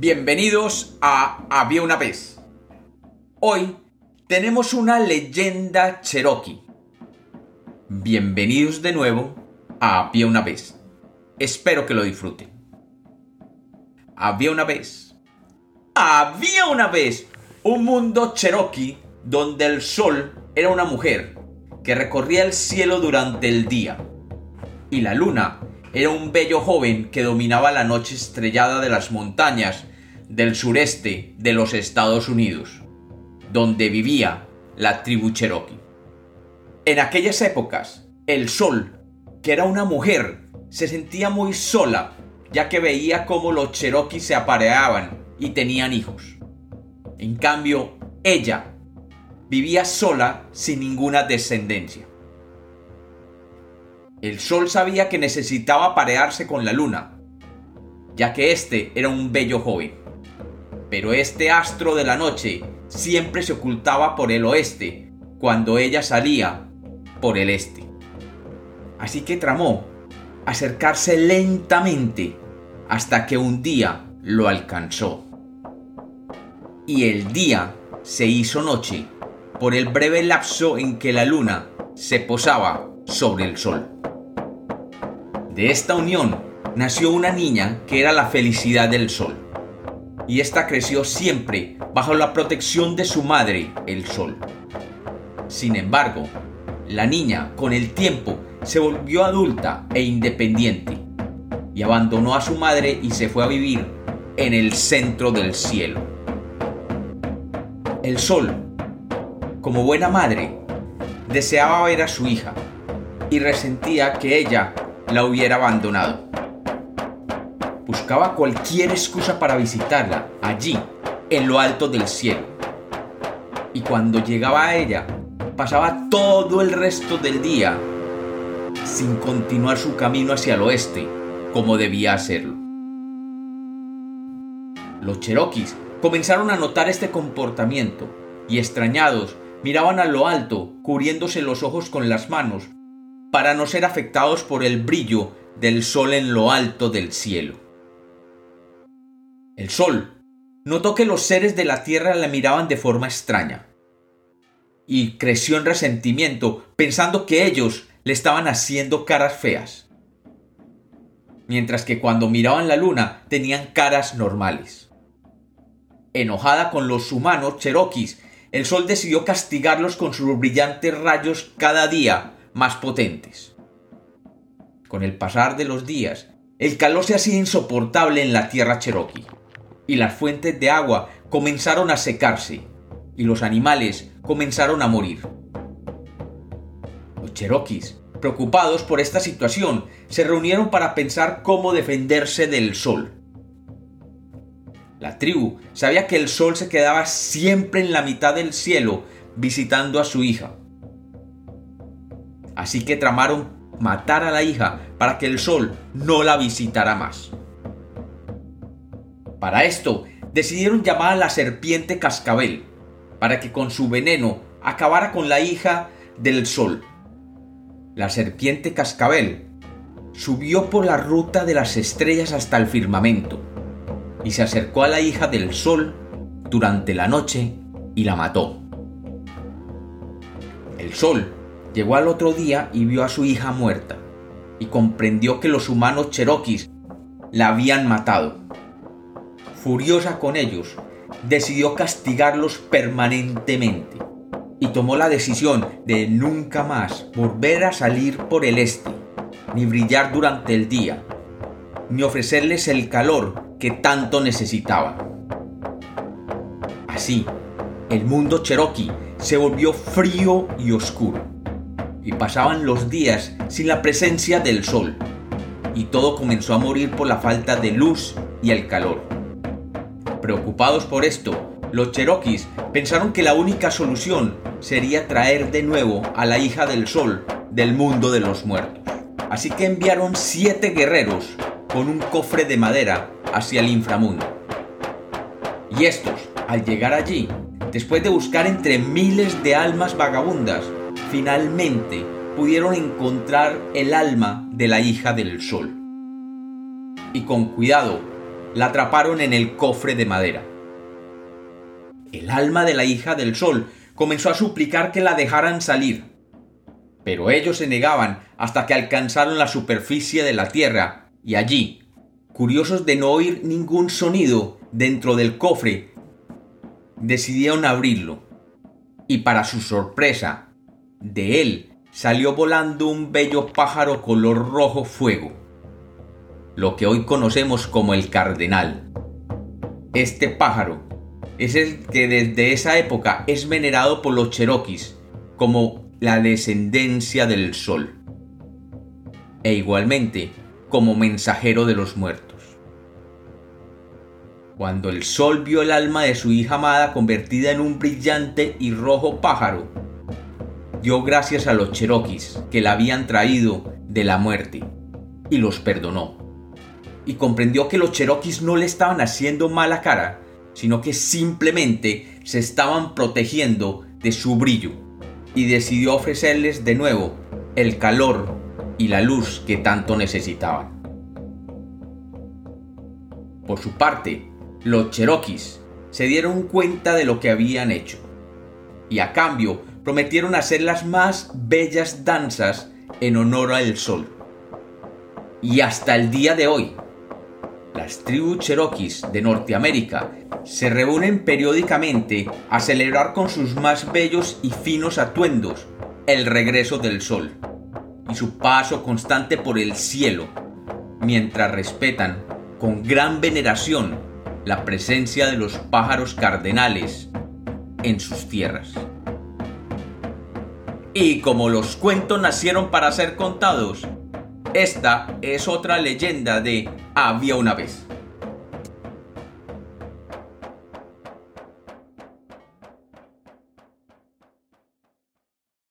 Bienvenidos a Había una vez. Hoy tenemos una leyenda cherokee. Bienvenidos de nuevo a Había una vez. Espero que lo disfruten. Había una vez. Había una vez un mundo cherokee donde el sol era una mujer que recorría el cielo durante el día y la luna era un bello joven que dominaba la noche estrellada de las montañas del sureste de los Estados Unidos, donde vivía la tribu Cherokee. En aquellas épocas, el sol, que era una mujer, se sentía muy sola, ya que veía cómo los Cherokee se apareaban y tenían hijos. En cambio, ella vivía sola sin ninguna descendencia. El sol sabía que necesitaba parearse con la luna, ya que este era un bello joven. Pero este astro de la noche siempre se ocultaba por el oeste, cuando ella salía por el este. Así que tramó acercarse lentamente hasta que un día lo alcanzó. Y el día se hizo noche por el breve lapso en que la luna se posaba sobre el sol. De esta unión nació una niña que era la felicidad del sol. Y ésta creció siempre bajo la protección de su madre, el sol. Sin embargo, la niña, con el tiempo, se volvió adulta e independiente y abandonó a su madre y se fue a vivir en el centro del cielo. El sol, como buena madre, deseaba ver a su hija y resentía que ella la hubiera abandonado. Buscaba cualquier excusa para visitarla allí, en lo alto del cielo. Y cuando llegaba a ella, pasaba todo el resto del día sin continuar su camino hacia el oeste como debía hacerlo. Los cherokees comenzaron a notar este comportamiento y extrañados miraban a lo alto, cubriéndose los ojos con las manos para no ser afectados por el brillo del sol en lo alto del cielo. El sol notó que los seres de la tierra la miraban de forma extraña y creció en resentimiento pensando que ellos le estaban haciendo caras feas, mientras que cuando miraban la luna tenían caras normales. Enojada con los humanos cherokees, el sol decidió castigarlos con sus brillantes rayos cada día más potentes. Con el pasar de los días, el calor se hacía insoportable en la tierra cherokee, y las fuentes de agua comenzaron a secarse, y los animales comenzaron a morir. Los cherokees, preocupados por esta situación, se reunieron para pensar cómo defenderse del sol. La tribu sabía que el sol se quedaba siempre en la mitad del cielo visitando a su hija, Así que tramaron matar a la hija para que el sol no la visitara más. Para esto, decidieron llamar a la serpiente cascabel, para que con su veneno acabara con la hija del sol. La serpiente cascabel subió por la ruta de las estrellas hasta el firmamento y se acercó a la hija del sol durante la noche y la mató. El sol Llegó al otro día y vio a su hija muerta, y comprendió que los humanos cherokees la habían matado. Furiosa con ellos, decidió castigarlos permanentemente y tomó la decisión de nunca más volver a salir por el este, ni brillar durante el día, ni ofrecerles el calor que tanto necesitaban. Así, el mundo cherokee se volvió frío y oscuro y pasaban los días sin la presencia del sol, y todo comenzó a morir por la falta de luz y el calor. Preocupados por esto, los cherokees pensaron que la única solución sería traer de nuevo a la hija del sol del mundo de los muertos. Así que enviaron siete guerreros con un cofre de madera hacia el inframundo. Y estos, al llegar allí, después de buscar entre miles de almas vagabundas, finalmente pudieron encontrar el alma de la hija del sol. Y con cuidado la atraparon en el cofre de madera. El alma de la hija del sol comenzó a suplicar que la dejaran salir, pero ellos se negaban hasta que alcanzaron la superficie de la tierra y allí, curiosos de no oír ningún sonido dentro del cofre, decidieron abrirlo y para su sorpresa, de él salió volando un bello pájaro color rojo fuego, lo que hoy conocemos como el cardenal. Este pájaro es el que desde esa época es venerado por los cheroquis como la descendencia del sol, e igualmente como mensajero de los muertos. Cuando el sol vio el alma de su hija amada convertida en un brillante y rojo pájaro, dio gracias a los cheroquis que la habían traído de la muerte y los perdonó. Y comprendió que los cheroquis no le estaban haciendo mala cara, sino que simplemente se estaban protegiendo de su brillo y decidió ofrecerles de nuevo el calor y la luz que tanto necesitaban. Por su parte, los cheroquis se dieron cuenta de lo que habían hecho y a cambio prometieron hacer las más bellas danzas en honor al sol. Y hasta el día de hoy, las tribus cheroquis de Norteamérica se reúnen periódicamente a celebrar con sus más bellos y finos atuendos el regreso del sol y su paso constante por el cielo, mientras respetan con gran veneración la presencia de los pájaros cardenales en sus tierras. Y como los cuentos nacieron para ser contados, esta es otra leyenda de Había una vez.